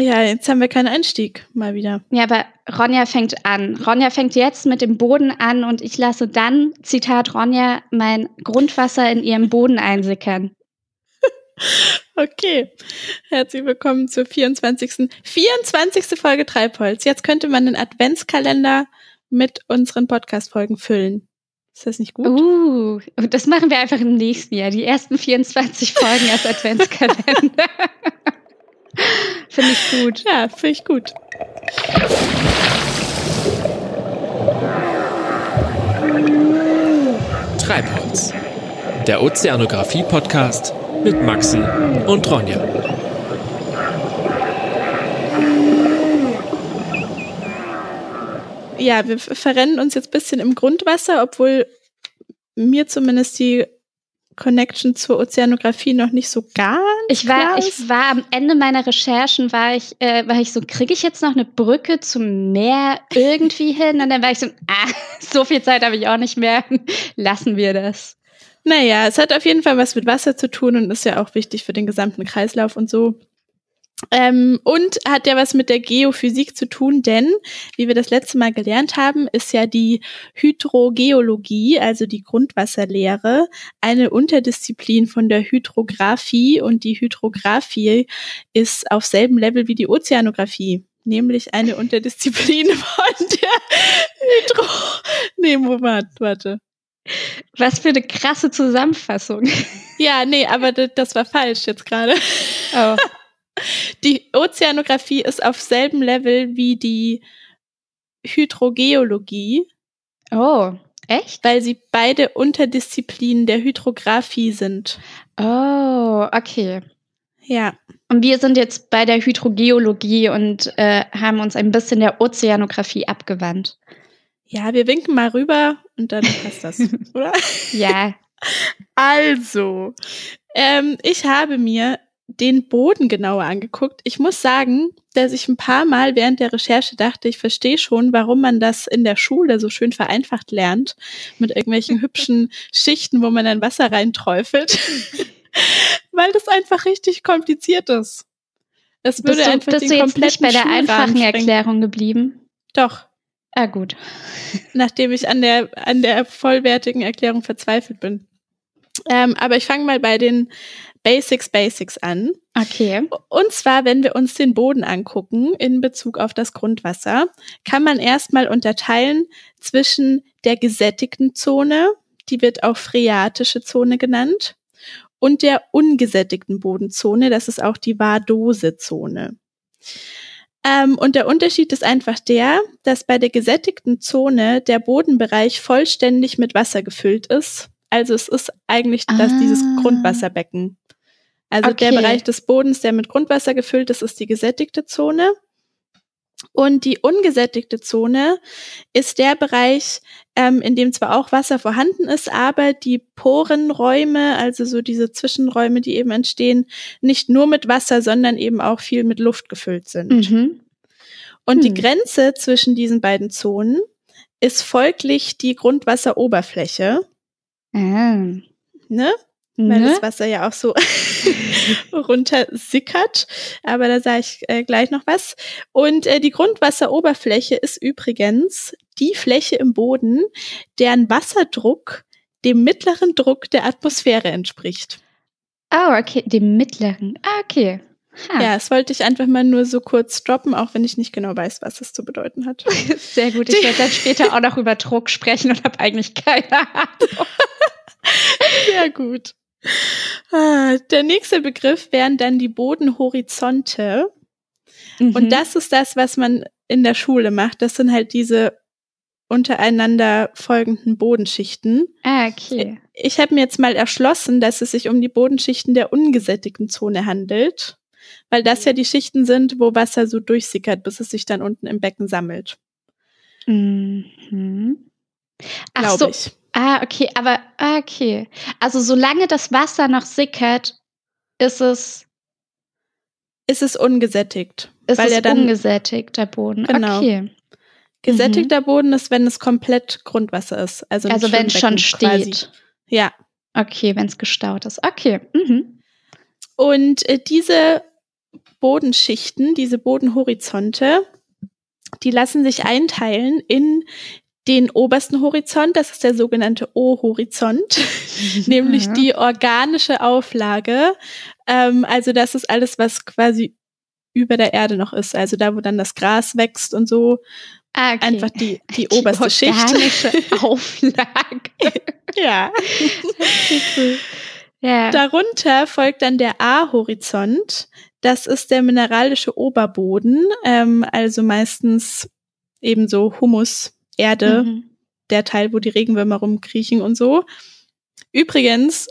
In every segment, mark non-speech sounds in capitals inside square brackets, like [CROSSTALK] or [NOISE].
Ja, jetzt haben wir keinen Einstieg mal wieder. Ja, aber Ronja fängt an. Ronja fängt jetzt mit dem Boden an und ich lasse dann, Zitat Ronja, mein Grundwasser in ihrem Boden einsickern. [LAUGHS] Okay, herzlich willkommen zur 24. 24. Folge Treibholz. Jetzt könnte man den Adventskalender mit unseren Podcast-Folgen füllen. Ist das nicht gut? Uh, das machen wir einfach im nächsten Jahr. Die ersten 24 Folgen als [LAUGHS] Adventskalender. [LAUGHS] [LAUGHS] finde ich gut. Ja, finde ich gut. Treibholz. Der Ozeanographie-Podcast mit Maxi und Ronja. Ja, wir verrennen uns jetzt ein bisschen im Grundwasser, obwohl mir zumindest die Connection zur Ozeanographie noch nicht so gar ich war ich war am Ende meiner Recherchen war ich äh, war ich so kriege ich jetzt noch eine Brücke zum Meer irgendwie [LAUGHS] hin? Und dann war ich so ah, so viel Zeit habe ich auch nicht mehr. Lassen wir das. Naja es hat auf jeden Fall was mit Wasser zu tun und ist ja auch wichtig für den gesamten Kreislauf und so ähm, und hat ja was mit der Geophysik zu tun, denn, wie wir das letzte Mal gelernt haben, ist ja die Hydrogeologie, also die Grundwasserlehre, eine Unterdisziplin von der Hydrographie und die Hydrographie ist auf selben Level wie die Ozeanographie nämlich eine Unterdisziplin [LAUGHS] von der Hydro. Nee, Moment, warte. Was für eine krasse Zusammenfassung. Ja, nee, aber das war falsch jetzt gerade. Oh. [LAUGHS] Die Ozeanographie ist auf selben Level wie die Hydrogeologie. Oh, echt? Weil sie beide Unterdisziplinen der Hydrographie sind. Oh, okay. Ja. Und wir sind jetzt bei der Hydrogeologie und äh, haben uns ein bisschen der Ozeanographie abgewandt. Ja, wir winken mal rüber und dann passt das, [LAUGHS] oder? Ja. Also, ähm, ich habe mir den Boden genauer angeguckt. Ich muss sagen, dass ich ein paar Mal während der Recherche dachte, ich verstehe schon, warum man das in der Schule so schön vereinfacht lernt, mit irgendwelchen [LAUGHS] hübschen Schichten, wo man dann Wasser reinträufelt. [LAUGHS] Weil das einfach richtig kompliziert ist. Es würde bist du, einfach bist den du jetzt nicht bei der einfachen Erklärung geblieben? Doch. Ah, gut. [LAUGHS] Nachdem ich an der, an der vollwertigen Erklärung verzweifelt bin. Ähm, aber ich fange mal bei den Basics Basics an. Okay. Und zwar, wenn wir uns den Boden angucken in Bezug auf das Grundwasser, kann man erstmal unterteilen zwischen der gesättigten Zone, die wird auch phreatische Zone genannt, und der ungesättigten Bodenzone, das ist auch die Vardose-Zone. Ähm, und der Unterschied ist einfach der, dass bei der gesättigten Zone der Bodenbereich vollständig mit Wasser gefüllt ist. Also es ist eigentlich das, dieses ah. Grundwasserbecken. Also okay. der Bereich des Bodens, der mit Grundwasser gefüllt ist, ist die gesättigte Zone. Und die ungesättigte Zone ist der Bereich, ähm, in dem zwar auch Wasser vorhanden ist, aber die Porenräume, also so diese Zwischenräume, die eben entstehen, nicht nur mit Wasser, sondern eben auch viel mit Luft gefüllt sind. Mhm. Und hm. die Grenze zwischen diesen beiden Zonen ist folglich die Grundwasseroberfläche. Mhm. Ne? weil ne? das Wasser ja auch so [LAUGHS] runter sickert. Aber da sage ich äh, gleich noch was. Und äh, die Grundwasseroberfläche ist übrigens die Fläche im Boden, deren Wasserdruck dem mittleren Druck der Atmosphäre entspricht. Oh, okay, dem mittleren. Ah, okay. Ha. Ja, das wollte ich einfach mal nur so kurz droppen, auch wenn ich nicht genau weiß, was es zu bedeuten hat. [LAUGHS] Sehr gut. Ich werde dann später auch noch über Druck sprechen und habe eigentlich keine Ahnung. [LAUGHS] Sehr gut. Ah, der nächste Begriff wären dann die Bodenhorizonte. Mhm. Und das ist das, was man in der Schule macht. Das sind halt diese untereinander folgenden Bodenschichten. Ah, okay. Ich habe mir jetzt mal erschlossen, dass es sich um die Bodenschichten der ungesättigten Zone handelt, weil das ja die Schichten sind, wo Wasser so durchsickert, bis es sich dann unten im Becken sammelt. Mhm. Ach so. ich. Ah, okay, aber ah, okay. Also solange das Wasser noch sickert, ist es ist es ungesättigt. Ist weil es dann, ungesättigt, der Boden. Genau. Okay. Gesättigter mhm. Boden ist, wenn es komplett Grundwasser ist. Also, also wenn es schon steht. Quasi. Ja. Okay, wenn es gestaut ist. Okay. Mhm. Und äh, diese Bodenschichten, diese Bodenhorizonte, die lassen sich einteilen in den obersten Horizont, das ist der sogenannte O-Horizont, [LAUGHS] nämlich Mhm. die organische Auflage. Ähm, also das ist alles, was quasi über der Erde noch ist. Also da, wo dann das Gras wächst und so. Ah, okay. Einfach die, [LAUGHS] die oberste Schicht. organische [LAUGHS] Auflage. Ja. ja. Darunter folgt dann der A-Horizont. Das ist der mineralische Oberboden, ähm, also meistens ebenso Humus, Erde, Mhm. der Teil, wo die Regenwürmer rumkriechen und so. Übrigens,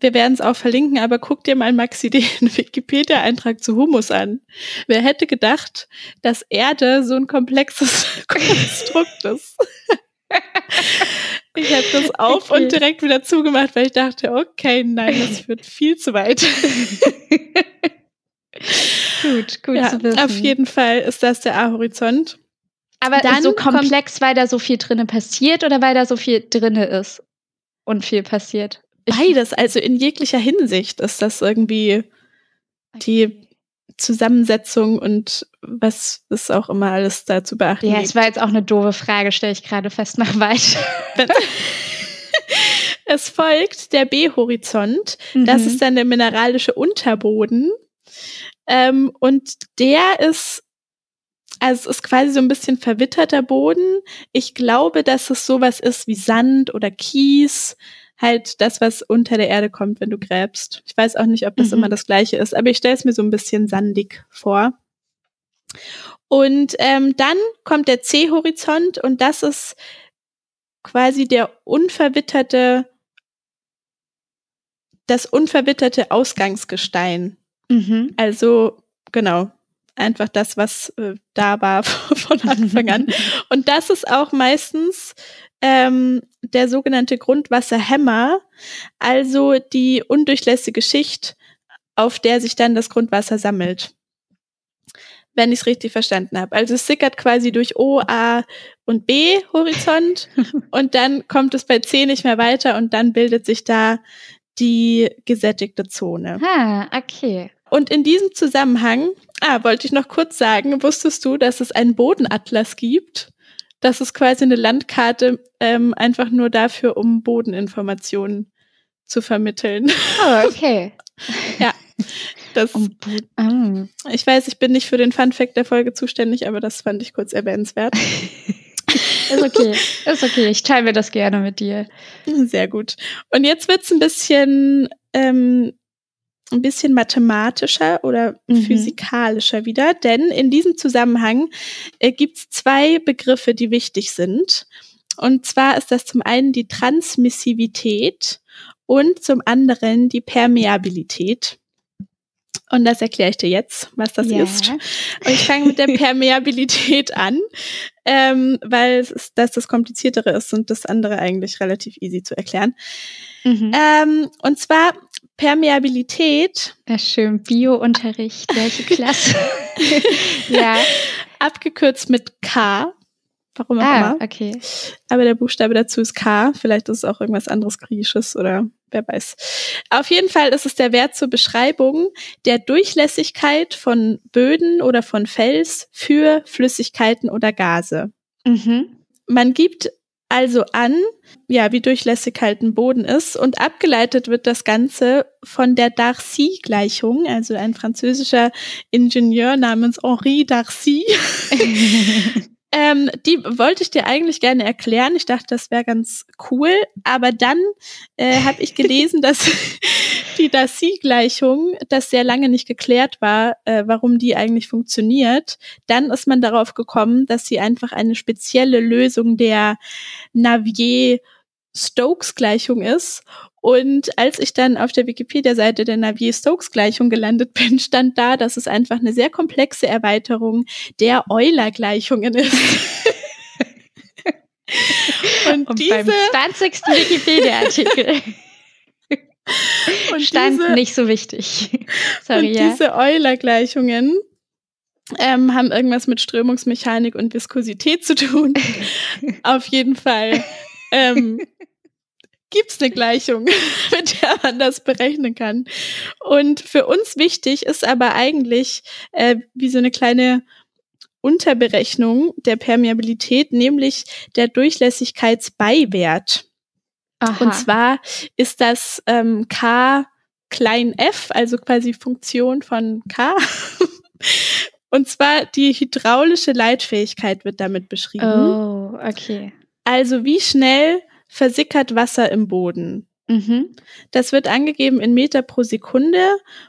wir werden es auch verlinken, aber guck dir mal Maxi den [LAUGHS] Wikipedia-Eintrag zu Humus an. Wer hätte gedacht, dass Erde so ein komplexes [LAUGHS] Konstrukt ist? Ich habe das auf Okay. und direkt wieder zugemacht, weil ich dachte, okay, nein, das führt viel zu weit. [LAUGHS] gut, gut ja, zu wissen. auf jeden Fall ist das der A-Horizont. Aber Dann so komplex, weil da so viel drinne passiert oder weil da so viel drinne ist und viel passiert? Ich- Beides, also in jeglicher Hinsicht ist das irgendwie die Zusammensetzung und was es auch immer alles da zu beachten Ja, es war jetzt auch eine doofe Frage, stelle ich gerade fest. Mach weiter. [LAUGHS] Es folgt der B-Horizont. Das Mhm. ist dann der mineralische Unterboden. Ähm, und der ist, also es ist quasi so ein bisschen verwitterter Boden. Ich glaube, dass es sowas ist wie Sand oder Kies. Halt das, was unter der Erde kommt, wenn du gräbst. Ich weiß auch nicht, ob das Mhm. immer das gleiche ist, aber ich stelle es mir so ein bisschen sandig vor. Und ähm, dann kommt der C-Horizont und das ist quasi der unverwitterte, das unverwitterte Ausgangsgestein. Mhm. Also genau, einfach das, was äh, da war [LAUGHS] von Anfang an. [LAUGHS] Und das ist auch meistens ähm, der sogenannte Grundwasserhämmer, also die undurchlässige Schicht, auf der sich dann das Grundwasser sammelt. Wenn ich es richtig verstanden habe. Also es sickert quasi durch O, A und B Horizont [LAUGHS] und dann kommt es bei C nicht mehr weiter und dann bildet sich da die gesättigte Zone. Ah, okay. Und in diesem Zusammenhang, ah, wollte ich noch kurz sagen, wusstest du, dass es einen Bodenatlas gibt? Das ist quasi eine Landkarte, ähm, einfach nur dafür, um Bodeninformationen zu vermitteln. Oh, okay. [LAUGHS] Das, Um, ah. ich weiß, ich bin nicht für den Fun Fact der Folge zuständig, aber das fand ich kurz erwähnenswert. [LAUGHS] Ist okay. Ist okay. Ich teile mir das gerne mit dir. Sehr gut. Und jetzt wird's ein bisschen, ähm, ein bisschen mathematischer oder Mhm. physikalischer wieder, denn in diesem Zusammenhang äh, gibt's zwei Begriffe, die wichtig sind. Und zwar ist das zum einen die Transmissivität und zum anderen die Permeabilität. Und das erkläre ich dir jetzt, was das ja. ist. Und ich fange mit der [LAUGHS] Permeabilität an, ähm, weil es ist, dass das Kompliziertere ist und das andere eigentlich relativ easy zu erklären. Mhm. Ähm, und zwar Permeabilität, Ja, schön. Bio-Unterricht. Welche Klasse? [LAUGHS] ja. abgekürzt mit K, warum auch Ah, immer. okay. Aber der Buchstabe dazu ist K. Vielleicht ist es auch irgendwas anderes Griechisches oder wer weiß. Auf jeden Fall ist es der Wert zur Beschreibung der Durchlässigkeit von Böden oder von Fels für Flüssigkeiten oder Gase. Mhm. Man gibt also an, ja, wie durchlässig halt ein Boden ist und abgeleitet wird das Ganze von der Darcy-Gleichung, also ein französischer Ingenieur namens Henri Darcy. [LAUGHS] Ähm, die wollte ich dir eigentlich gerne erklären. Ich dachte, das wäre ganz cool. Aber dann äh, habe ich gelesen, dass die Darcy-Gleichung, das sehr lange nicht geklärt war, äh, warum die eigentlich funktioniert. Dann ist man darauf gekommen, dass sie einfach eine spezielle Lösung der Navier-Stokes-Gleichung ist. Und als ich dann auf der Wikipedia-Seite der Navier-Stokes-Gleichung gelandet bin, [LAUGHS] stand da, dass es einfach eine sehr komplexe Erweiterung der Euler-Gleichungen ist. [LAUGHS] und, Und diese, beim 20. Wikipedia-Artikel [LAUGHS] und stand diese, nicht so wichtig. [LAUGHS] Sorry, und ja. diese Euler-Gleichungen ähm, haben irgendwas mit Strömungsmechanik und Viskosität zu tun. [LAUGHS] Auf jeden Fall ähm, gibt es eine Gleichung, [LAUGHS] mit der man das berechnen kann. Und für uns wichtig ist aber eigentlich äh, wie so eine kleine Unterberechnung der Permeabilität, nämlich der Durchlässigkeitsbeiwert. Aha. Und zwar ist das ähm, K klein f, also quasi Funktion von K. [LAUGHS] Und zwar die hydraulische Leitfähigkeit wird damit beschrieben. Oh, okay. Also wie schnell versickert Wasser im Boden. Mhm. Das wird angegeben in Meter pro Sekunde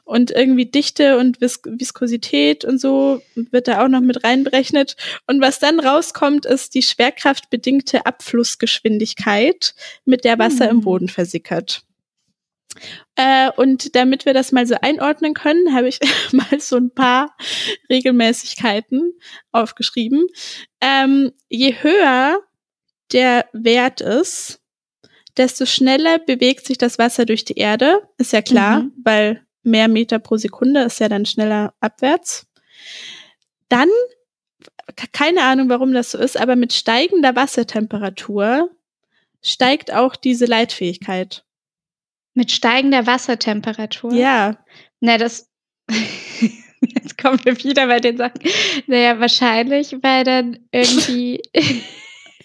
und irgendwie Dichte und Vis Viskosität und so wird da auch noch mit reinberechnet. Und was dann rauskommt, ist die schwerkraftbedingte Abflussgeschwindigkeit, mit der Wasser mhm. im Boden versickert. Äh, und damit wir das mal so einordnen können, habe ich [LAUGHS] mal so ein paar Regelmäßigkeiten aufgeschrieben. Ähm, je höher der Wert ist, desto schneller bewegt sich das Wasser durch die Erde. Ist ja klar, mhm. weil mehr Meter pro Sekunde ist ja dann schneller abwärts. Dann, keine Ahnung, warum das so ist, aber mit steigender Wassertemperatur steigt auch diese Leitfähigkeit. Mit steigender Wassertemperatur? Ja. Na, das. [LAUGHS] Jetzt kommen wir wieder bei den Sachen. Naja, wahrscheinlich, weil dann irgendwie. [LAUGHS]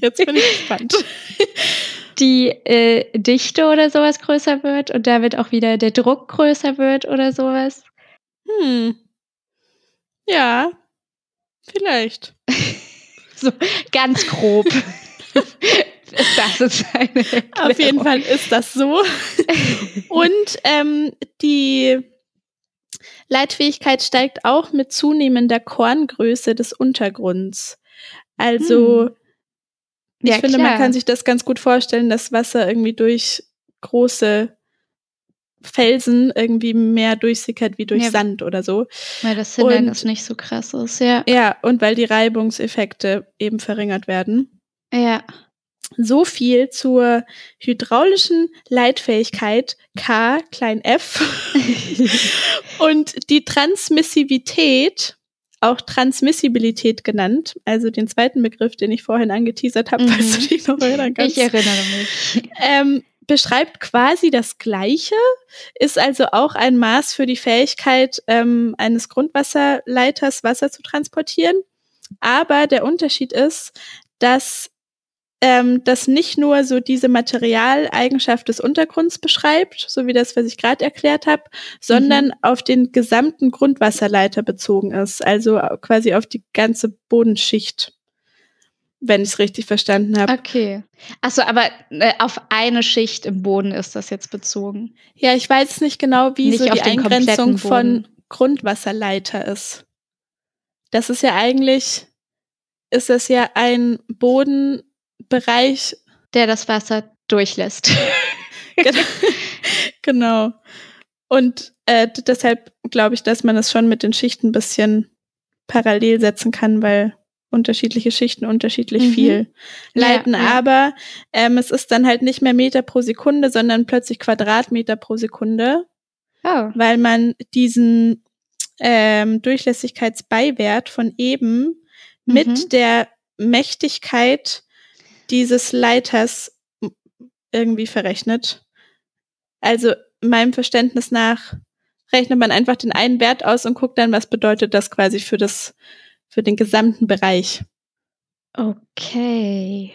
Jetzt bin ich gespannt. [LAUGHS] Die äh, Dichte oder sowas größer wird und damit auch wieder der Druck größer wird oder sowas. Hm. Ja, vielleicht. [LAUGHS] so ganz grob. [LAUGHS] das ist eine Erklärung. Auf jeden Fall ist das so. [LAUGHS] Und ähm, die Leitfähigkeit steigt auch mit zunehmender Korngröße des Untergrunds. Also hm. Ich ja, finde, klar. man kann sich das ganz gut vorstellen, dass Wasser irgendwie durch große Felsen irgendwie mehr durchsickert wie durch ja. Sand oder so. Weil das Hindernis nicht so krass ist, ja. Ja, und weil die Reibungseffekte eben verringert werden. Ja. So viel zur hydraulischen Leitfähigkeit K klein f [LAUGHS] und die Transmissivität, auch Transmissibilität genannt, also den zweiten Begriff, den ich vorhin angeteasert habe, mhm. falls du dich noch erinnern kannst. Ich erinnere mich. Ähm, beschreibt quasi das Gleiche, ist also auch ein Maß für die Fähigkeit ähm, eines Grundwasserleiters, Wasser zu transportieren. Aber der Unterschied ist, dass ähm, das nicht nur so diese Materialeigenschaft des Untergrunds beschreibt, so wie das, was ich gerade erklärt habe, sondern mhm. auf den gesamten Grundwasserleiter bezogen ist, also quasi auf die ganze Bodenschicht wenn ich es richtig verstanden habe. Okay. Achso, aber äh, auf eine Schicht im Boden ist das jetzt bezogen. Ja, ich weiß nicht genau, wie nicht so die Eingrenzung von Grundwasserleiter ist. Das ist ja eigentlich, ist das ja ein Boden, Bereich, der das Wasser durchlässt. [LAUGHS] genau. Und äh, deshalb glaube ich, dass man es schon mit den Schichten ein bisschen parallel setzen kann, weil unterschiedliche Schichten unterschiedlich mhm. viel leiten. Ja, ja. Aber ähm, es ist dann halt nicht mehr Meter pro Sekunde, sondern plötzlich Quadratmeter pro Sekunde, oh. weil man diesen ähm, Durchlässigkeitsbeiwert von eben mhm. mit der Mächtigkeit dieses Leiters irgendwie verrechnet. Also meinem Verständnis nach rechnet man einfach den einen Wert aus und guckt dann, was bedeutet das quasi für das, für den gesamten Bereich. Okay.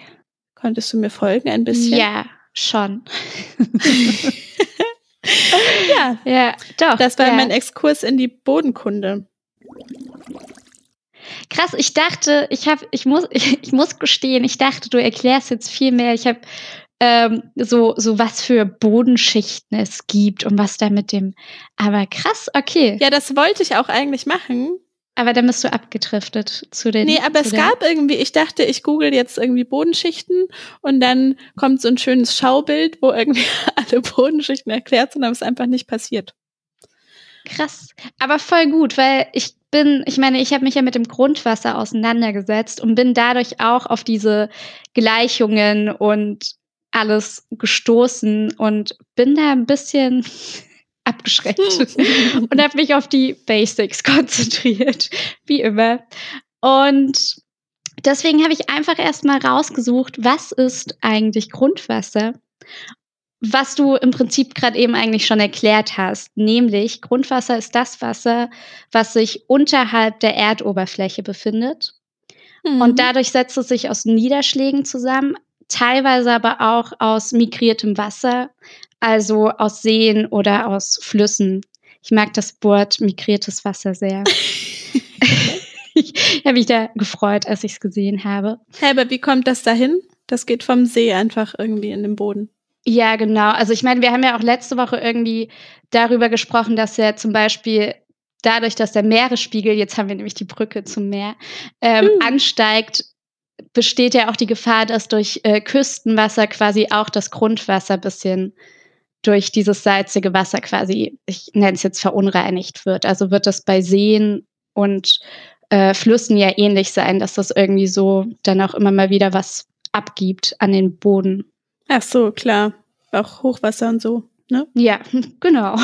Konntest du mir folgen ein bisschen? Ja, schon. ja, [LAUGHS] [LAUGHS] ja, doch. Das war ja. mein Exkurs in die Bodenkunde. Krass, ich dachte, ich habe, ich muss, ich, [LAUGHS] ich, muss gestehen, ich dachte, du erklärst jetzt viel mehr. Ich habe ähm, so, so was für Bodenschichten es gibt und was da mit dem. Aber krass, okay. Ja, das wollte ich auch eigentlich machen. Aber dann bist du abgedriftet zu den. Nee, aber es gab irgendwie, ich dachte, ich google jetzt irgendwie Bodenschichten und dann kommt so ein schönes Schaubild, wo irgendwie [LAUGHS] alle Bodenschichten erklärt sind, aber es ist einfach nicht passiert. Krass. Aber voll gut, weil ich bin, ich meine, ich habe mich ja mit dem Grundwasser auseinandergesetzt und bin dadurch auch auf diese Gleichungen und alles gestoßen und bin da ein bisschen [LAUGHS] abgeschreckt [LAUGHS] und habe mich auf die Basics [LAUGHS] konzentriert, wie immer. Und deswegen habe ich einfach erstmal rausgesucht, was ist eigentlich Grundwasser? Was du im Prinzip gerade eben eigentlich schon erklärt hast, nämlich Grundwasser ist das Wasser, was sich unterhalb der Erdoberfläche befindet. Mhm. Und dadurch setzt es sich aus Niederschlägen zusammen, teilweise aber auch aus migriertem Wasser, also aus Seen oder aus Flüssen. Ich mag das Wort migriertes Wasser sehr. [LAUGHS] [LAUGHS] ich habe mich da gefreut, als ich es gesehen habe. Hey, aber wie kommt das dahin? Das geht vom See einfach irgendwie in den Boden. Ja, genau. Also ich meine, wir haben ja auch letzte Woche irgendwie darüber gesprochen, dass ja zum Beispiel dadurch, dass der Meeresspiegel, jetzt haben wir nämlich die Brücke zum Meer, ähm, mhm. ansteigt, besteht ja auch die Gefahr, dass durch äh, Küstenwasser quasi auch das Grundwasser bisschen durch dieses salzige Wasser quasi, ich nenne es jetzt verunreinigt wird. Also wird das bei Seen und äh, Flüssen ja ähnlich sein, dass das irgendwie so dann auch immer mal wieder was abgibt an den Boden. Ach so, klar. Auch Hochwasser und so, ne? Ja, [LAUGHS] genau.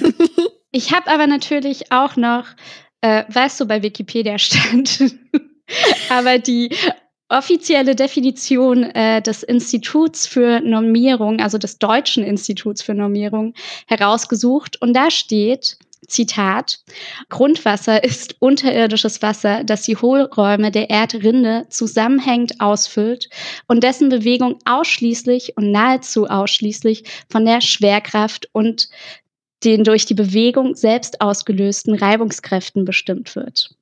[LAUGHS] ich habe aber natürlich auch noch, äh, weißt du, bei Wikipedia stand, [LAUGHS] aber die offizielle Definition äh, des Instituts für Normierung, also des deutschen Instituts für Normierung, herausgesucht. Und da steht, Zitat, Grundwasser ist unterirdisches Wasser, das die Hohlräume der Erdrinde zusammenhängend ausfüllt und dessen Bewegung ausschließlich und nahezu ausschließlich von der Schwerkraft und den durch die Bewegung selbst ausgelösten Reibungskräften bestimmt wird.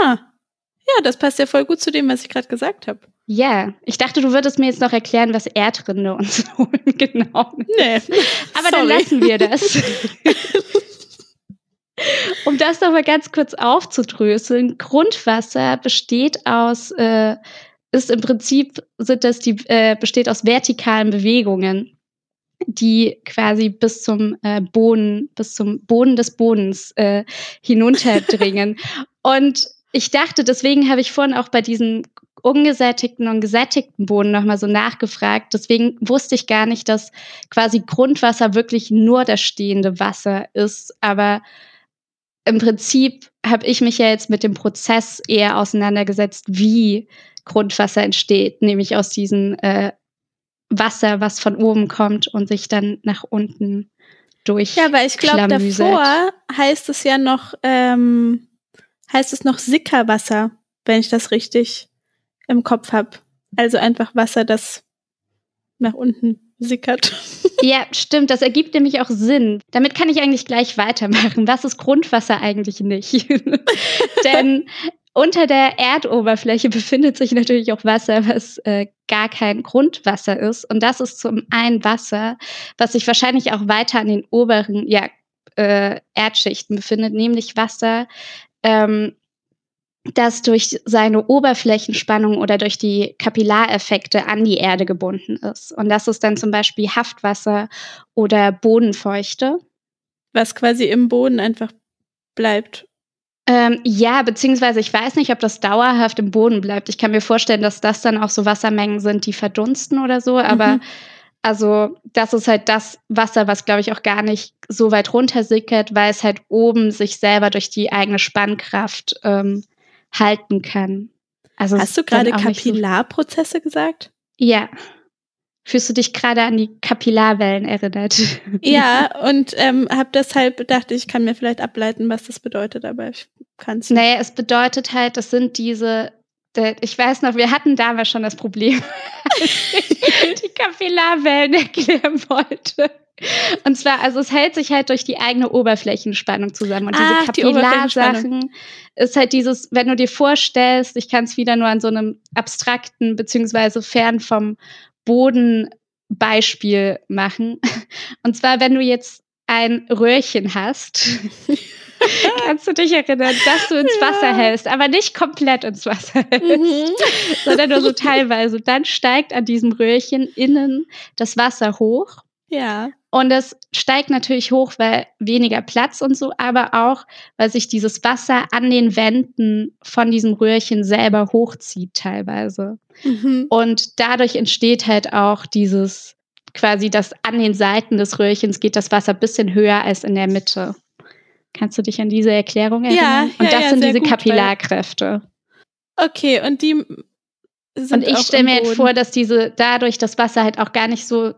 Ha, ja, das passt ja voll gut zu dem, was ich gerade gesagt habe. Ja, ich dachte, du würdest mir jetzt noch erklären, was Erdrinde und so [LAUGHS] genau. Nee. Aber Sorry. dann lassen wir das. [LAUGHS] um das noch mal ganz kurz aufzudröseln, Grundwasser besteht aus, äh, ist im Prinzip, sind das die, äh, besteht aus vertikalen Bewegungen, die quasi bis zum äh, Boden, bis zum Boden des Bodens äh, hinunterdringen. [LAUGHS] Und ich dachte, deswegen habe ich vorhin auch bei diesen ungesättigten und gesättigten Boden nochmal so nachgefragt. Deswegen wusste ich gar nicht, dass quasi Grundwasser wirklich nur das stehende Wasser ist. Aber im Prinzip habe ich mich ja jetzt mit dem Prozess eher auseinandergesetzt, wie Grundwasser entsteht, nämlich aus diesem äh, Wasser, was von oben kommt und sich dann nach unten durch. Ja, aber ich glaube, davor heißt es ja noch, ähm, heißt es noch Sickerwasser, wenn ich das richtig im Kopf habe. Also einfach Wasser, das nach unten sickert. Ja, stimmt. Das ergibt nämlich auch Sinn. Damit kann ich eigentlich gleich weitermachen. Was ist Grundwasser eigentlich nicht? [LAUGHS] Denn unter der Erdoberfläche befindet sich natürlich auch Wasser, was äh, gar kein Grundwasser ist. Und das ist zum einen Wasser, was sich wahrscheinlich auch weiter an den oberen ja, äh, Erdschichten befindet, nämlich Wasser, ähm, das durch seine Oberflächenspannung oder durch die Kapillareffekte an die Erde gebunden ist. Und das ist dann zum Beispiel Haftwasser oder Bodenfeuchte. Was quasi im Boden einfach bleibt. Ähm, ja, beziehungsweise ich weiß nicht, ob das dauerhaft im Boden bleibt. Ich kann mir vorstellen, dass das dann auch so Wassermengen sind, die verdunsten oder so. Aber mhm. also das ist halt das Wasser, was glaube ich auch gar nicht so weit runter sickert, weil es halt oben sich selber durch die eigene Spannkraft ähm, halten kann. Also Hast du gerade Kapillarprozesse so gesagt? Ja. Fühlst du dich gerade an die Kapillarwellen erinnert? [LAUGHS] Ja, und ähm, habe deshalb gedacht, ich kann mir vielleicht ableiten, was das bedeutet, aber ich kann es nicht. Naja, es bedeutet halt, das sind diese, ich weiß noch, wir hatten damals schon das Problem, [LAUGHS] die Kapillarwellen erklären wollte. Und zwar, also es hält sich halt durch die eigene Oberflächenspannung zusammen. Und diese Ach, Kapillarsachen die ist halt dieses, wenn du dir vorstellst, ich kann es wieder nur an so einem abstrakten beziehungsweise fern vom Boden Beispiel machen. Und zwar, wenn du jetzt ein Röhrchen hast, [LAUGHS] kannst du dich erinnern, dass du ins Wasser ja. hältst, aber nicht komplett ins Wasser hältst, mhm. sondern nur so teilweise. Dann steigt an diesem Röhrchen innen das Wasser hoch. Ja. Und es steigt natürlich hoch, weil weniger Platz und so, aber auch, weil sich dieses Wasser an den Wänden von diesem Röhrchen selber hochzieht teilweise. Mhm. Und dadurch entsteht halt auch dieses quasi, dass an den Seiten des Röhrchens geht das Wasser ein bisschen höher als in der Mitte. Kannst du dich an diese Erklärung erinnern? Ja, und ja, das ja, sind diese gut, Kapillarkräfte. Okay, und die sind Und ich stelle mir halt vor, dass diese dadurch das Wasser halt auch gar nicht so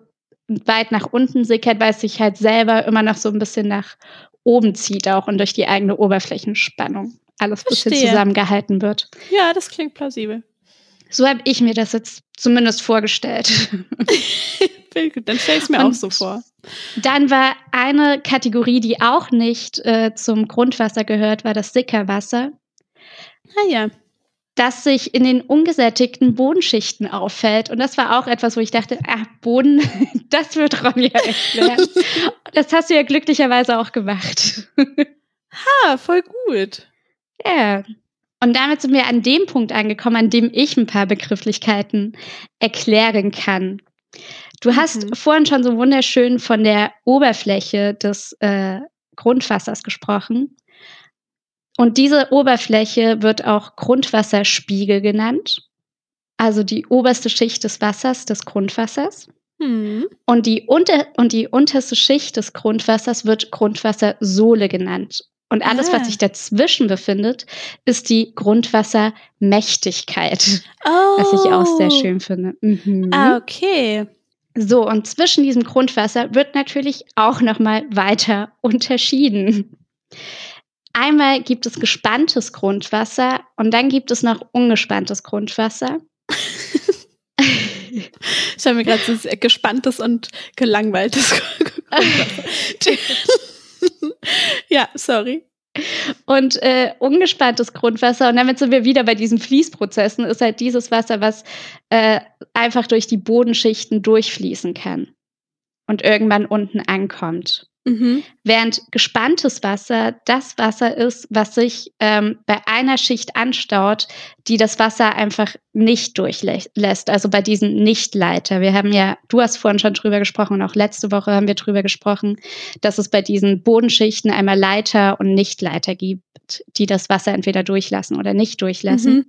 weit nach unten sickert, weil es sich halt selber immer noch so ein bisschen nach oben zieht auch und durch die eigene Oberflächenspannung alles ein bisschen zusammengehalten wird. Ja, das klingt plausibel. So habe ich mir das jetzt zumindest vorgestellt. [LAUGHS] Dann stell ich es mir und auch so vor. Dann war eine Kategorie, die auch nicht äh, zum Grundwasser gehört, war das Sickerwasser. Ah ja. Das sich in den ungesättigten Bodenschichten auffällt. Und das war auch etwas, wo ich dachte, ah, Boden, [LAUGHS] das wird Ronja erklären. das hast du ja glücklicherweise auch gemacht. ha, voll gut. Ja. Und damit sind wir an dem Punkt angekommen, an dem ich ein paar Begrifflichkeiten erklären kann. Du hast mhm. vorhin schon so wunderschön von der Oberfläche des äh, Grundwassers gesprochen. Und diese Oberfläche wird auch Grundwasserspiegel genannt. Also die oberste Schicht des Wassers, des Grundwassers. Mhm. Und, die unter und die unterste Schicht des Grundwassers wird Grundwassersohle genannt. Und alles, ah. was sich dazwischen befindet, ist die Grundwassermächtigkeit. Oh. Was ich auch sehr oh. schön finde. Mhm. Ah, okay. So, und zwischen diesem Grundwasser wird natürlich auch nochmal weiter unterschieden. Einmal gibt es gespanntes Grundwasser und dann gibt es noch ungespanntes Grundwasser. ich habe mir gerade so gespanntes und gelangweiltes [LAUGHS] Grundwasser. ja, sorry. Und äh, ungespanntes Grundwasser, und damit sind wir wieder bei diesen Fließprozessen, ist halt dieses Wasser, was äh, einfach durch die Bodenschichten durchfließen kann und irgendwann unten ankommt. Mhm. Während gespanntes Wasser das Wasser ist, was sich ähm, bei einer Schicht anstaut, die das Wasser einfach nicht durchlässt. Also bei diesen Nichtleiter. Wir haben ja, du hast vorhin schon drüber gesprochen und auch letzte Woche haben wir drüber gesprochen, dass es bei diesen Bodenschichten einmal Leiter und Nichtleiter gibt, die das Wasser entweder durchlassen oder nicht durchlassen. Mhm.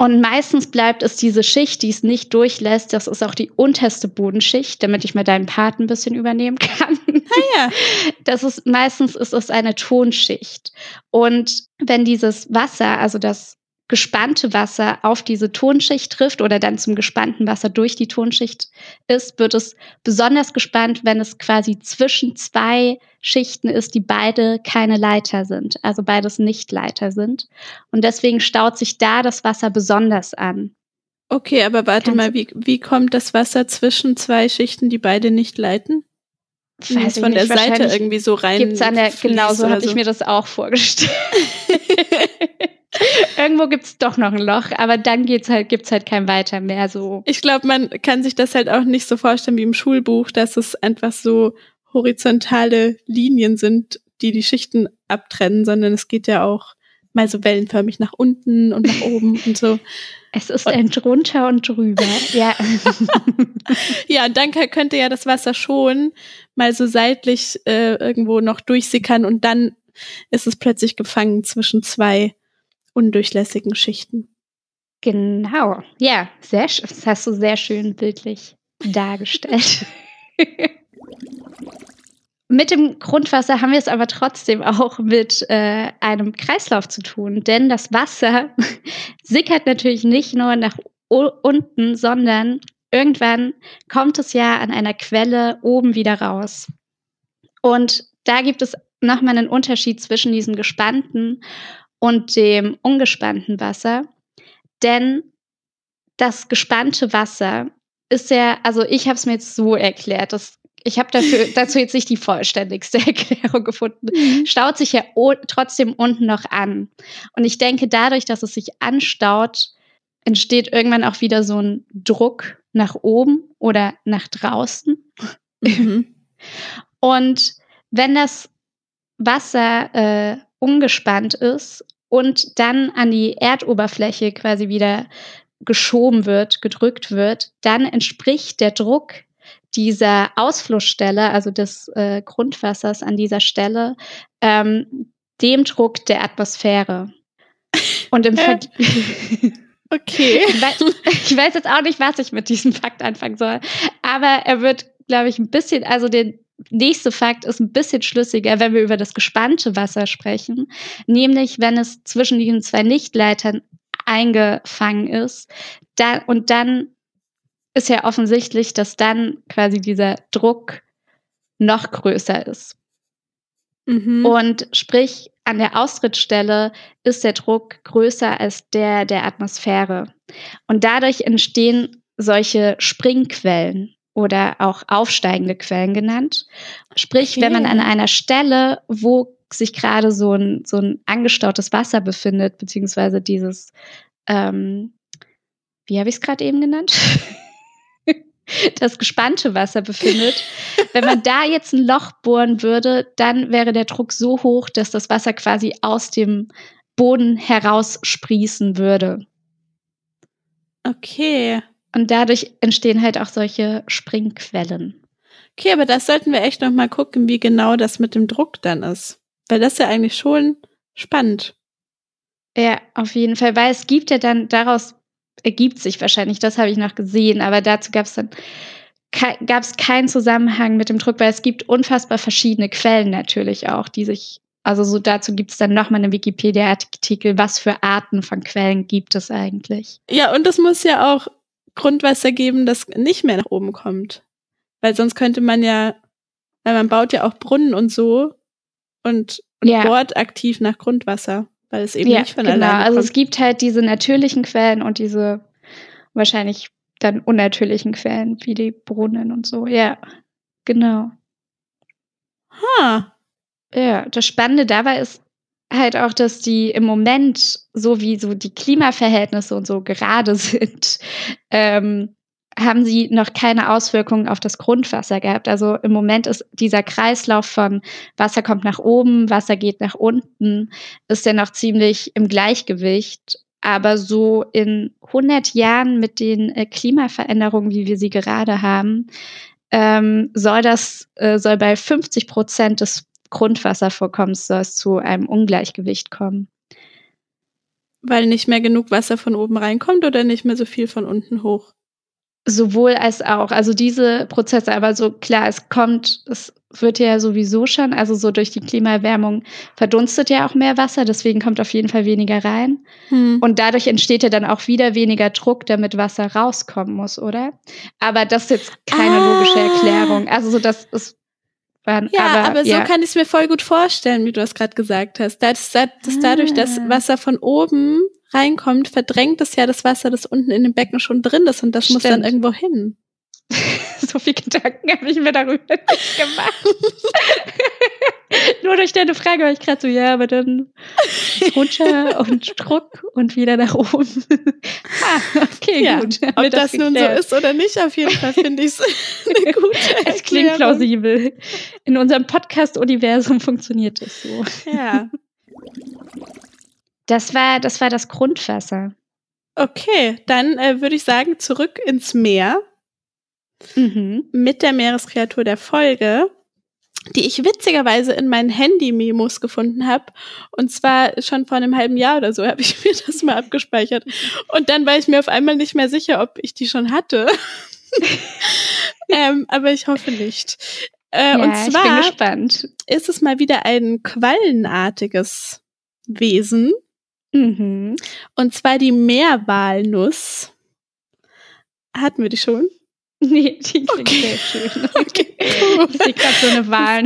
Und meistens bleibt es diese Schicht, die es nicht durchlässt. Das ist auch die unterste Bodenschicht, damit ich mal deinen Part ein bisschen übernehmen kann. Ah ja. [LAUGHS] Das ist meistens ist es eine Tonschicht. Und wenn dieses Wasser, also das gespannte Wasser auf diese Tonschicht trifft oder dann zum gespannten Wasser durch die Tonschicht ist, wird es besonders gespannt, wenn es quasi zwischen zwei Schichten ist, die beide keine Leiter sind, also beides nicht Leiter sind. Und deswegen staut sich da das Wasser besonders an. Okay, aber warte Kannst mal, wie, wie kommt das Wasser zwischen zwei Schichten, die beide nicht leiten? Weiß von der Seite irgendwie so rein. Gibt's an der, genau so habe ich mir das auch vorgestellt. [LAUGHS] [LAUGHS] Irgendwo gibt es doch noch ein Loch, aber dann geht's halt, gibt's halt kein Weiter mehr so. Ich glaube, man kann sich das halt auch nicht so vorstellen wie im Schulbuch, dass es einfach so horizontale Linien sind, die die Schichten abtrennen, sondern es geht ja auch mal so wellenförmig nach unten und nach oben und so. [LAUGHS] Es ist ein drunter und drüber, ja. [LAUGHS] ja, und dann könnte ja das Wasser schon mal so seitlich äh, irgendwo noch durchsickern und dann ist es plötzlich gefangen zwischen zwei undurchlässigen Schichten. Genau, ja, sehr, das hast du sehr schön bildlich dargestellt. [LAUGHS] Mit dem Grundwasser haben wir es aber trotzdem auch mit äh, einem Kreislauf zu tun, denn das Wasser [LAUGHS] sickert natürlich nicht nur nach unten, sondern irgendwann kommt es ja an einer Quelle oben wieder raus. Und da gibt es nochmal einen Unterschied zwischen diesem gespannten und dem ungespannten Wasser. Denn das gespannte Wasser ist ja, also ich habe es mir jetzt so erklärt, dass ich habe dafür [LAUGHS] dazu jetzt nicht die vollständigste [LAUGHS] Erklärung gefunden. Mhm. Staut sich ja trotzdem unten noch an. Und ich denke, dadurch, dass es sich anstaut, entsteht irgendwann auch wieder so ein Druck nach oben oder nach draußen. Mhm. [LAUGHS] Und wenn das Wasser äh, ungespannt ist und dann an die Erdoberfläche quasi wieder geschoben wird, gedrückt wird, dann entspricht der Druck dieser Ausflussstelle, also des äh, Grundwassers an dieser Stelle, ähm, dem Druck der Atmosphäre. Und im Ver [LAUGHS] Okay. Ich weiß, ich weiß, jetzt auch nicht, was ich mit diesem Fakt anfangen soll. Aber er wird, glaube ich, ein bisschen, also der nächste Fakt ist ein bisschen schlüssiger, wenn wir über das gespannte Wasser sprechen. Nämlich, wenn es zwischen diesen zwei Nichtleitern eingefangen ist da, und dann ist ja offensichtlich, dass dann quasi dieser Druck noch größer ist. Mhm. Und sprich, an der Austrittsstelle ist der Druck größer als der der Atmosphäre. Und dadurch entstehen solche Springquellen oder auch aufsteigende Quellen genannt. Sprich, okay. wenn man an einer Stelle, wo sich gerade so ein, so ein angestautes Wasser befindet, beziehungsweise dieses, ähm, wie habe ich es gerade eben genannt? [LAUGHS] das gespannte Wasser befindet. Wenn man da jetzt ein Loch bohren würde, dann wäre der Druck so hoch, dass das Wasser quasi aus dem Boden heraussprießen würde. Okay. Und dadurch entstehen halt auch solche Springquellen. Okay, aber das sollten wir echt noch mal gucken, wie genau das mit dem Druck dann ist. Weil das ist ja eigentlich schon spannend. Ja, auf jeden Fall, weil es gibt ja dann, daraus ergibt sich wahrscheinlich, das habe ich noch gesehen, aber dazu gab es dann gab es keinen Zusammenhang mit dem Druck, weil es gibt unfassbar verschiedene Quellen natürlich auch, die sich, also so dazu gibt es dann nochmal eine Wikipedia-Artikel, was für Arten von Quellen gibt es eigentlich. Ja, und es muss ja auch Grundwasser geben, das nicht mehr nach oben kommt. Weil sonst könnte man ja, weil man baut ja auch Brunnen und so und, und ja. bohrt aktiv nach Grundwasser, weil es eben ja, nicht von genau. alleine kommt. Also es gibt halt diese natürlichen Quellen und diese wahrscheinlich dann unnatürlichen Quellen, wie die Brunnen und so. Ja, genau. Ha. Ja, das Spannende dabei ist halt auch, dass die im Moment, so wie so die Klimaverhältnisse und so gerade [LAUGHS] sind, ähm, haben sie noch keine Auswirkungen auf das Grundwasser gehabt. Also im Moment ist dieser Kreislauf von Wasser kommt nach oben, Wasser geht nach unten, ist ja noch ziemlich im Gleichgewicht. Aber so in 100 Jahren mit den äh, Klimaveränderungen, wie wir sie gerade haben, ähm, soll das äh, soll bei 50 Prozent des Grundwasservorkommens soll es zu einem Ungleichgewicht kommen. Weil nicht mehr genug Wasser von oben reinkommt oder nicht mehr so viel von unten hoch? Sowohl als auch. Also diese Prozesse, aber so klar, es kommt, es wird ja sowieso schon, also so durch die Klimaerwärmung verdunstet ja auch mehr Wasser, deswegen kommt auf jeden Fall weniger rein. Hm. Und dadurch entsteht ja dann auch wieder weniger Druck, damit Wasser rauskommen muss, oder? Aber das ist jetzt keine ah. logische Erklärung. Also so, das ist waren. Ja, aber, aber so ja. kann ich es mir voll gut vorstellen, wie du es gerade gesagt hast. Dass, dass, dass dadurch das ah. Wasser von oben reinkommt, verdrängt es ja das Wasser, das unten in dem Becken schon drin ist und das Stimmt. muss dann irgendwo hin. [LAUGHS] so viel Gedanken habe ich mir darüber nicht gemacht. [LAUGHS] Nur durch deine Frage war ich gerade so, ja, aber dann runter und Druck und wieder nach oben. [LAUGHS] ah, okay, ja, gut. Ob das, das nun so ist oder nicht, auf jeden Fall finde ich es eine gute Erklärung. Es klingt plausibel. In unserem Podcast-Universum funktioniert das so. Ja. Das war, das war das Grundwasser. Okay, dann äh, würde ich sagen, zurück ins Meer. Mhm. Mit der Meereskreatur der Folge, die ich witzigerweise in meinen Handy-Memos gefunden habe. Und zwar schon vor einem halben Jahr oder so habe ich [LAUGHS] mir das mal abgespeichert. Und dann war ich mir auf einmal nicht mehr sicher, ob ich die schon hatte. [LAUGHS] ähm, aber ich hoffe nicht. Äh, ja, und zwar ist es mal wieder ein quallenartiges Wesen. Mhm. Und zwar die Meerwalnuss. Hatten wir die schon? [LAUGHS] Nee, die klingt okay. sehr schön. [LAUGHS] Okay. Ich sehe gerade so eine Wahl.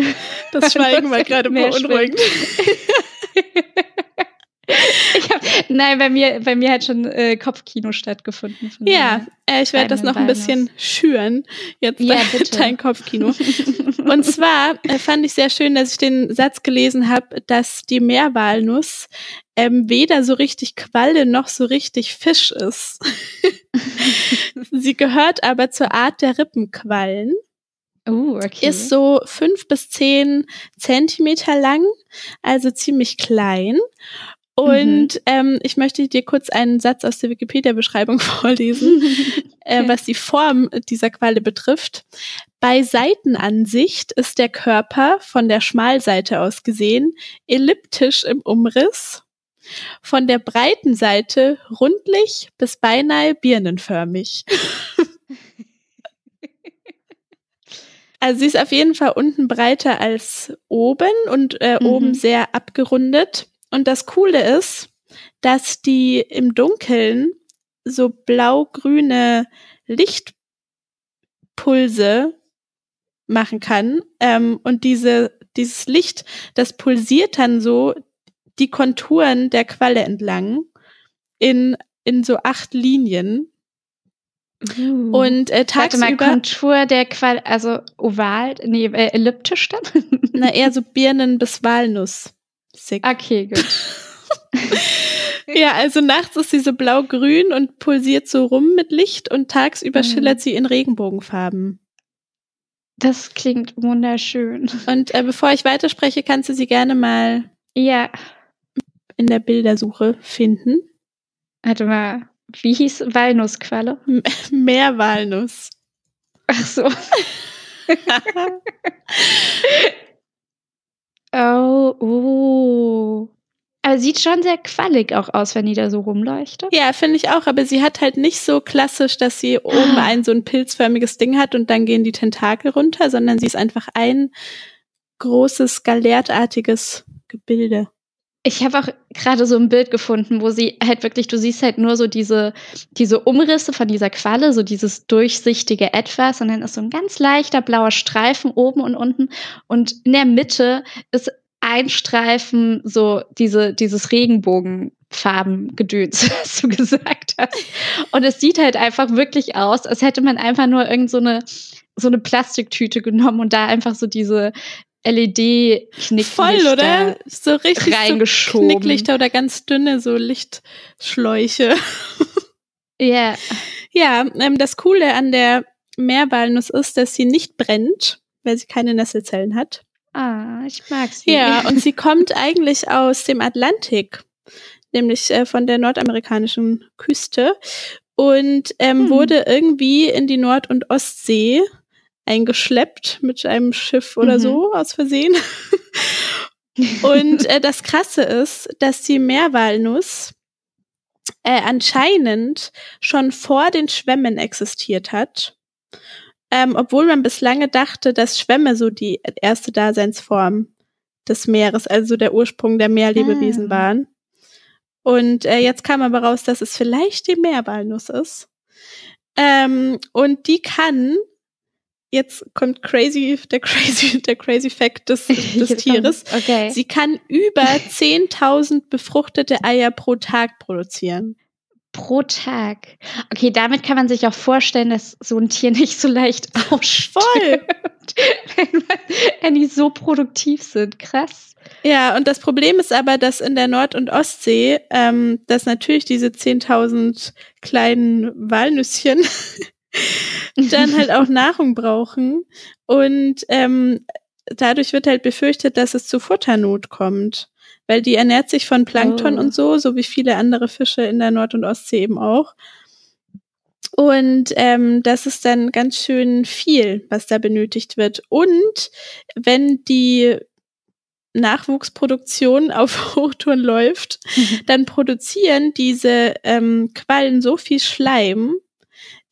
Das Schweigen war [LAUGHS] gerade beunruhigend. Nein, bei mir, bei mir hat schon äh, Kopfkino stattgefunden. Ja, äh, ich werde das noch ein bisschen schüren. Jetzt ja, [LAUGHS] dein Kopfkino. [LAUGHS] Und zwar äh, fand ich sehr schön, dass ich den Satz gelesen habe, dass die Meerwalnuss ähm, weder so richtig Qualle noch so richtig Fisch ist. [LAUGHS] Sie gehört aber zur Art der Rippenquallen. Uh, okay. Ist so fünf bis zehn Zentimeter lang, also ziemlich klein und mhm. ähm, ich möchte dir kurz einen Satz aus der Wikipedia-Beschreibung [LAUGHS] vorlesen, [LAUGHS] äh, was die Form dieser Qualle betrifft. Bei Seitenansicht ist der Körper von der Schmalseite aus gesehen elliptisch im Umriss, von der breiten Seite rundlich bis beinahe birnenförmig. [LAUGHS] Also sie ist auf jeden Fall unten breiter als oben und äh, mhm. oben sehr abgerundet. Und das Coole ist, dass die im Dunkeln so blau-grüne Licht Pulse machen kann. Ähm, und diese, dieses Licht, das pulsiert dann so die Konturen der Qualle entlang in, in so acht Linien. Uh. Und äh, Warte mal, tagsüber, Kontur der Qual, also oval, nee, äh, elliptisch dann? na eher so [LAUGHS] Birnen bis Walnuss. Sick. okay, gut. [LAUGHS] Ja, also nachts ist sie so blau-grün und pulsiert so rum mit Licht und tagsüber Mhm. schillert sie in Regenbogenfarben. Das klingt wunderschön. Und äh, bevor ich weiterspreche, kannst du sie gerne mal Ja, in der Bildersuche finden. warte mal. Wie hieß Walnussqualle? [LAUGHS] Mehr Walnuss. Ach so. [LAUGHS] Oh, oh. Aber sieht schon sehr quallig auch aus, wenn die da so rumleuchtet. Ja, finde ich auch, aber sie hat halt nicht so klassisch, dass sie oben Ah. [GASPS] ein so ein pilzförmiges Ding hat und dann gehen die Tentakel runter, sondern sie ist einfach ein großes, galertartiges Gebilde. Ich habe auch gerade so ein Bild gefunden, wo sie halt wirklich, du siehst halt nur so diese, diese Umrisse von dieser Qualle, so dieses durchsichtige Etwas, und dann ist so ein ganz leichter blauer Streifen oben und unten. Und in der Mitte ist ein Streifen, so diese, dieses Regenbogenfarbengedöns, [LAUGHS] was du gesagt hast. Und es sieht halt einfach wirklich aus, als hätte man einfach nur irgend so eine, so eine Plastiktüte genommen und da einfach so diese LED-Knicklichter Voll, oder? So richtig so. Knicklichter oder ganz dünne so Lichtschläuche. [LAUGHS] Ja. Ja, ähm, das Coole an der Meerwalnuss ist, dass sie nicht brennt, weil sie keine Nesselzellen hat. Ah, ich mag sie. Ja, [LAUGHS] und sie kommt eigentlich aus dem Atlantik, nämlich äh, von der nordamerikanischen Küste und ähm, Hm. wurde irgendwie in die Nord- und Ostsee eingeschleppt mit einem Schiff oder Mhm. so aus Versehen. [LAUGHS] und äh, das Krasse ist, dass die Meerwalnuss äh, anscheinend schon vor den Schwämmen existiert hat. Ähm, obwohl man bislang dachte, dass Schwämme so die erste Daseinsform des Meeres, also der Ursprung der Meerlebewesen Ah. waren. Und äh, jetzt kam aber raus, dass es vielleicht die Meerwalnuss ist. Ähm, und die kann, jetzt kommt crazy, der crazy, [LAUGHS] der crazy Fact des, [LAUGHS] des Tieres. Okay. Sie kann über 10.000 befruchtete Eier pro Tag produzieren. Pro Tag. Okay, damit kann man sich auch vorstellen, dass so ein Tier [LAUGHS] nicht so leicht ausstirbt. Voll. wenn, wenn die so produktiv sind. Krass. Ja, und das Problem ist aber, dass in der Nord- und Ostsee, ähm, dass natürlich diese 10.000 kleinen Walnüsschen dann halt auch Nahrung brauchen. Und ähm, dadurch wird halt befürchtet, dass es zu Futternot kommt. Weil die ernährt sich von Plankton Oh. und so, so wie viele andere Fische in der Nord- und Ostsee eben auch. Und ähm, das ist dann ganz schön viel, was da benötigt wird. Und wenn die Nachwuchsproduktion auf [LAUGHS] Hochtouren läuft, dann produzieren diese ähm, Quallen so viel Schleim,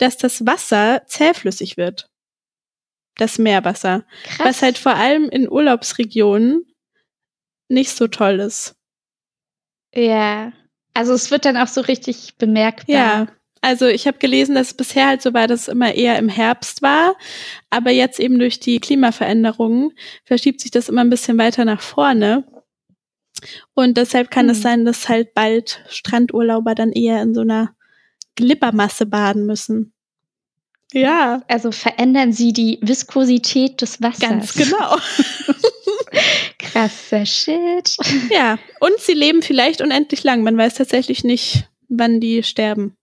dass das Wasser zähflüssig wird. Das Meerwasser. Krass. Was halt vor allem in Urlaubsregionen nicht so toll ist. ja. Also es wird dann auch so richtig bemerkbar. Ja. Also ich habe gelesen, dass es bisher halt so war, dass es immer eher im Herbst war, aber jetzt eben durch die Klimaveränderungen verschiebt sich das immer ein bisschen weiter nach vorne. Und deshalb kann es Hm. sein, dass halt bald Strandurlauber dann eher in so einer Glibbermasse baden müssen. Ja, Also verändern sie die Viskosität des Wassers. ganz genau. [LAUGHS] Krasser Shit. ja, und sie leben vielleicht unendlich lang. Man weiß tatsächlich nicht, wann die sterben.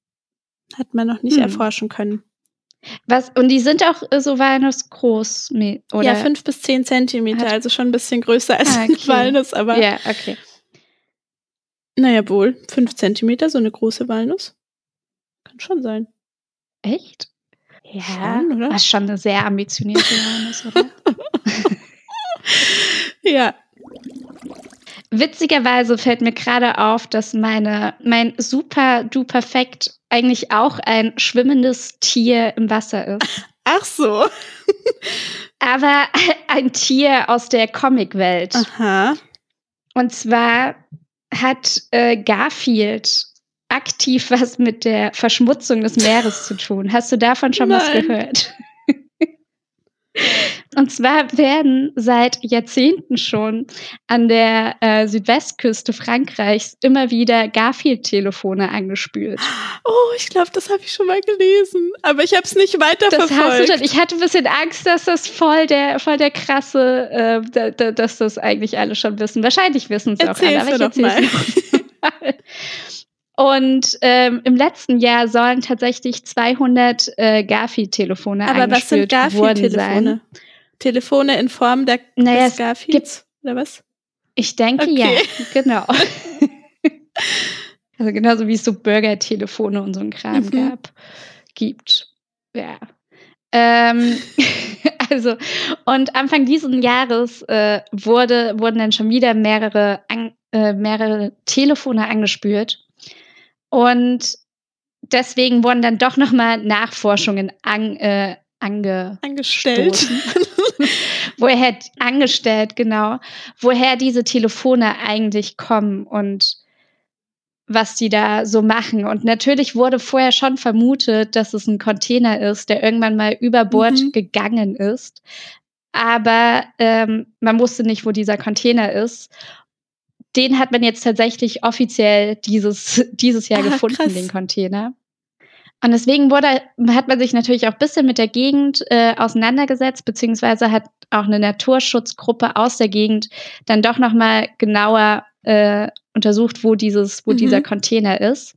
Hat man noch nicht Hm. erforschen können. Was, und die sind auch äh, so walnussgroß, me- oder? ja, fünf bis zehn Zentimeter, also schon ein bisschen größer als Ah, ein okay. Walnuss, aber Ja, okay. naja, wohl, fünf Zentimeter, so eine große Walnuss. Kann schon sein. Echt? Ja, Schon, oder? Das ist schon eine sehr ambitionierte Walnuss, oder? [LAUGHS] Ja. Witzigerweise fällt mir gerade auf, dass meine, mein super duper Fact eigentlich auch ein schwimmendes Tier im Wasser ist. Ach so. Aber [LAUGHS] ein Tier aus der Comicwelt. Aha. Und zwar hat äh, Garfield aktiv was mit der Verschmutzung des Meeres zu tun. Hast du davon schon was Nein. gehört? [LAUGHS] Und zwar werden seit Jahrzehnten schon an der äh, Südwestküste Frankreichs immer wieder Garfield-Telefone angespült. Oh, ich glaube, das habe ich schon mal gelesen, aber ich habe es nicht weiterverfolgt. Das hast du schon. Ich hatte ein bisschen Angst, dass das voll der, voll der krasse, äh, da, da, dass das eigentlich alle schon wissen. Wahrscheinlich wissen es auch alle, aber ich erzähle mal. [LAUGHS] Und ähm, im letzten Jahr sollen tatsächlich 200 äh, Garfield-Telefone Aber was sind Garfield-Telefone? Telefone in Form der, naja, des Garfields oder was? Ich denke okay. ja, [LAUGHS] genau. [LAUGHS] also genauso wie es so Burger-Telefone und so ein Kram mhm. gab, gibt. Ja. Ähm, [LAUGHS] also, und Anfang dieses Jahres äh, wurde, wurden dann schon wieder mehrere, an, äh, mehrere Telefone angespürt. Und deswegen wurden dann doch nochmal Nachforschungen an, äh, ange angestellt. [LAUGHS] woher angestellt, genau, woher diese Telefone eigentlich kommen und was die da so machen. Und natürlich wurde vorher schon vermutet, dass es ein Container ist, der irgendwann mal über Bord mhm. gegangen ist. Aber ähm, man wusste nicht, wo dieser Container ist den hat man jetzt tatsächlich offiziell dieses, dieses Jahr ah, gefunden, krass. den Container. Und deswegen wurde, hat man sich natürlich auch ein bisschen mit der Gegend äh, auseinandergesetzt, beziehungsweise hat auch eine Naturschutzgruppe aus der Gegend dann doch nochmal genauer äh, untersucht, wo dieses, wo mhm. dieser Container ist.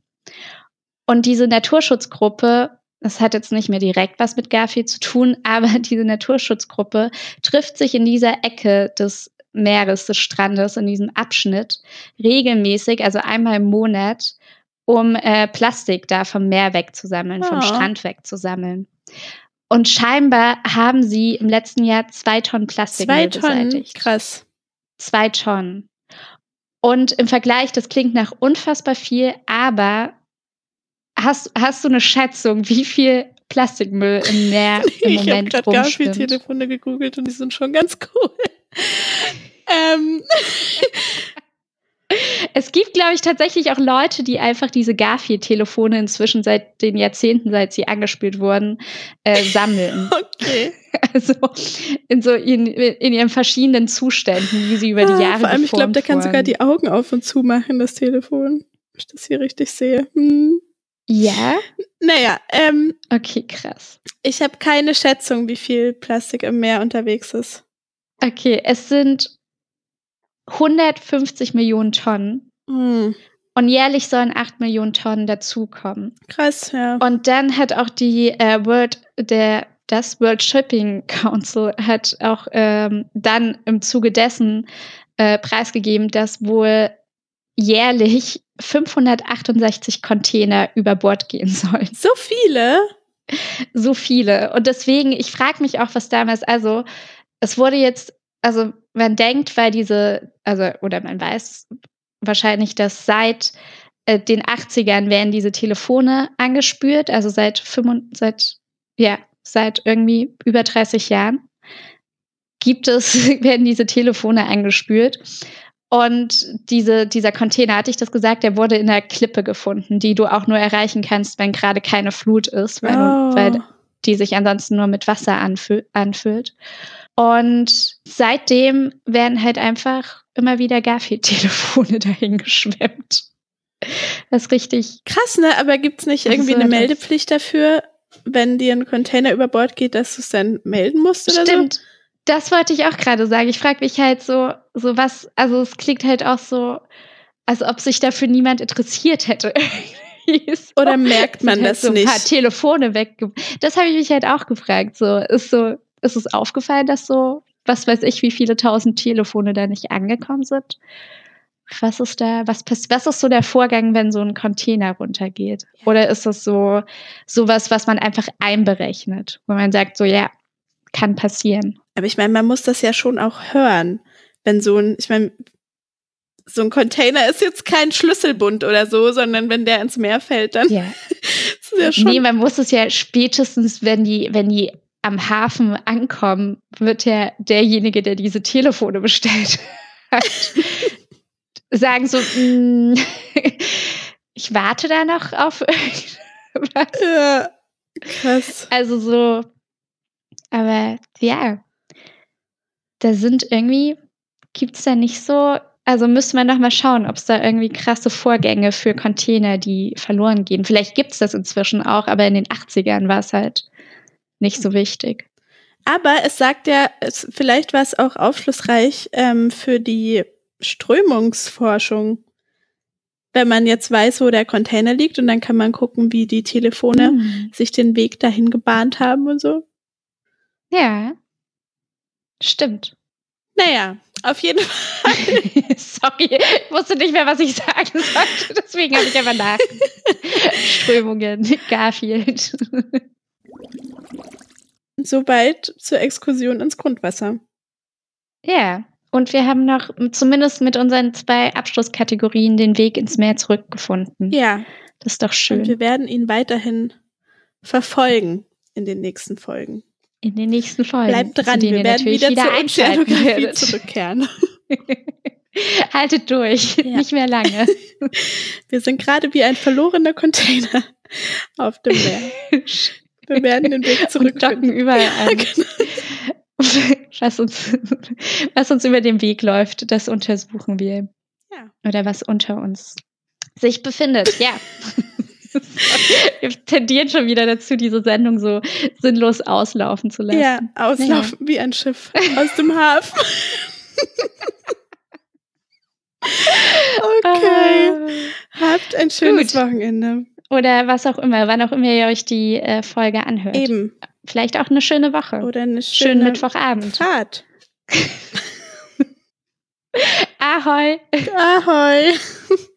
Und diese Naturschutzgruppe, das hat jetzt nicht mehr direkt was mit Garfield zu tun, [LAUGHS] aber diese Naturschutzgruppe trifft sich in dieser Ecke des Meeres, des Strandes, in diesem Abschnitt regelmäßig, also einmal im Monat, um äh, Plastik da vom Meer wegzusammeln, oh. vom Strand wegzusammeln. Und scheinbar haben sie im letzten Jahr zwei Tonnen Plastik zwei Tonnen? Krass. Zwei Tonnen. Und im Vergleich, das klingt nach unfassbar viel, aber hast, hast du eine Schätzung, wie viel Plastikmüll im Meer [LAUGHS] im Moment Ich habe gerade gar viel Telefone gegoogelt und die sind schon ganz cool. Ähm. Es gibt, glaube ich, tatsächlich auch Leute, die einfach diese Garfield-Telefone inzwischen seit den Jahrzehnten, seit sie angespielt wurden, äh, sammeln. [LAUGHS] Okay. Also in so in, in ihren verschiedenen Zuständen, wie sie über die ah, Jahre Vor allem, ich glaube, der kann sogar die Augen auf und zu machen, das Telefon. Wenn ich das hier richtig sehe. Hm. Ja? Naja, ähm. Okay, krass. Ich habe keine Schätzung, wie viel Plastik im Meer unterwegs ist. Okay, es sind 150 Millionen Tonnen. Mhm. Und jährlich sollen 8 Millionen Tonnen dazukommen. Krass, ja. Und dann hat auch die äh, World, der, das World Shipping Council hat auch ähm, dann im Zuge dessen äh, preisgegeben, dass wohl jährlich 568 Container über Bord gehen sollen. So viele? So viele. Und deswegen, ich frage mich auch, was damals, also es wurde jetzt, also man denkt, weil diese, also, oder man weiß wahrscheinlich, dass seit äh, den 80ern werden diese Telefone angespürt, also seit, 5, seit, ja, seit irgendwie über 30 Jahren gibt es, [LAUGHS] werden diese Telefone angespürt. Und diese, dieser Container, hatte ich das gesagt, der wurde in der Klippe gefunden, die du auch nur erreichen kannst, wenn gerade keine Flut ist, weil, oh. weil die sich ansonsten nur mit Wasser anfü anfüllt. Und seitdem werden halt einfach immer wieder Garfield-Telefone [LAUGHS] dahin geschwemmt. Das ist richtig. Krass, ne? Aber gibt's nicht irgendwie eine Meldepflicht dafür, wenn dir ein Container über Bord geht, dass du es dann melden musst oder Stimmt. so? Das wollte ich auch gerade sagen. Ich frage mich halt so, so was, also es klingt halt auch so, als ob sich dafür niemand interessiert hätte. [LAUGHS] so. Oder merkt man halt das so nicht? Ein paar Telefone weg. Das habe ich mich halt auch gefragt. So, ist so, ist es aufgefallen, dass so, was weiß ich, wie viele tausend Telefone da nicht angekommen sind? Was ist da, was was ist so der Vorgang, wenn so ein Container runtergeht? Oder ist das so, sowas, was man einfach einberechnet, wo man sagt, so, ja, kann passieren? Aber ich meine, man muss das ja schon auch hören, wenn so ein, ich meine, so ein Container ist jetzt kein Schlüsselbund oder so, sondern wenn der ins Meer fällt, dann ja. [LAUGHS] ist ja schon. Nee, man muss es ja spätestens, wenn die, wenn die am Hafen ankommen, wird ja derjenige, der diese Telefone bestellt [LAUGHS] hat, sagen so, mm, [LAUGHS] ich warte da noch auf irgendwas. Ja, krass. Also so, Aber ja, da sind irgendwie, gibt es da nicht so, also müsste man noch mal schauen, ob es da irgendwie krasse Vorgänge für Container, die verloren gehen. Vielleicht gibt es das inzwischen auch, aber in den 80ern war es halt nicht so wichtig. Aber es sagt ja, es, vielleicht war es auch aufschlussreich ähm, für die Strömungsforschung. Wenn man jetzt weiß, wo der Container liegt und dann kann man gucken, wie die Telefone Hm. sich den Weg dahin gebahnt haben und so. Ja. Stimmt. Naja, auf jeden Fall. [LAUGHS] Sorry, ich wusste nicht mehr, was ich sagen sollte. Deswegen habe ich einfach nach. [LAUGHS] Strömungen, Garfield. Soweit zur Exkursion ins Grundwasser. Ja, und wir haben noch zumindest mit unseren zwei Abschlusskategorien den Weg ins Meer zurückgefunden. Ja, Das ist doch und schön. wir werden ihn weiterhin verfolgen in den nächsten Folgen. In den nächsten Folgen. Bleibt dran, wir werden natürlich wieder, zur Ozeanografie zurückkehren. [LAUGHS] Haltet durch, Ja. nicht mehr lange. [LAUGHS] Wir sind gerade wie ein verlorener Container [LAUGHS] auf dem Meer. Wir werden den Weg docken überall [LAUGHS] an. Genau. was, uns, was uns über den Weg läuft, das untersuchen wir. Ja. Oder was unter uns sich befindet. Ja. [LAUGHS] wir tendieren schon wieder dazu, diese Sendung so sinnlos auslaufen zu lassen. Ja, auslaufen wie ein Schiff aus dem Hafen. [LAUGHS] okay. Habt ein schönes Gut. Wochenende. Oder was auch immer, wann auch immer ihr euch die äh, Folge anhört. Eben. Vielleicht auch eine schöne Woche. Oder eine Schönen schöne Mittwochabend. Fahrt. [LAUGHS] Ahoi! Ahoi. [LAUGHS]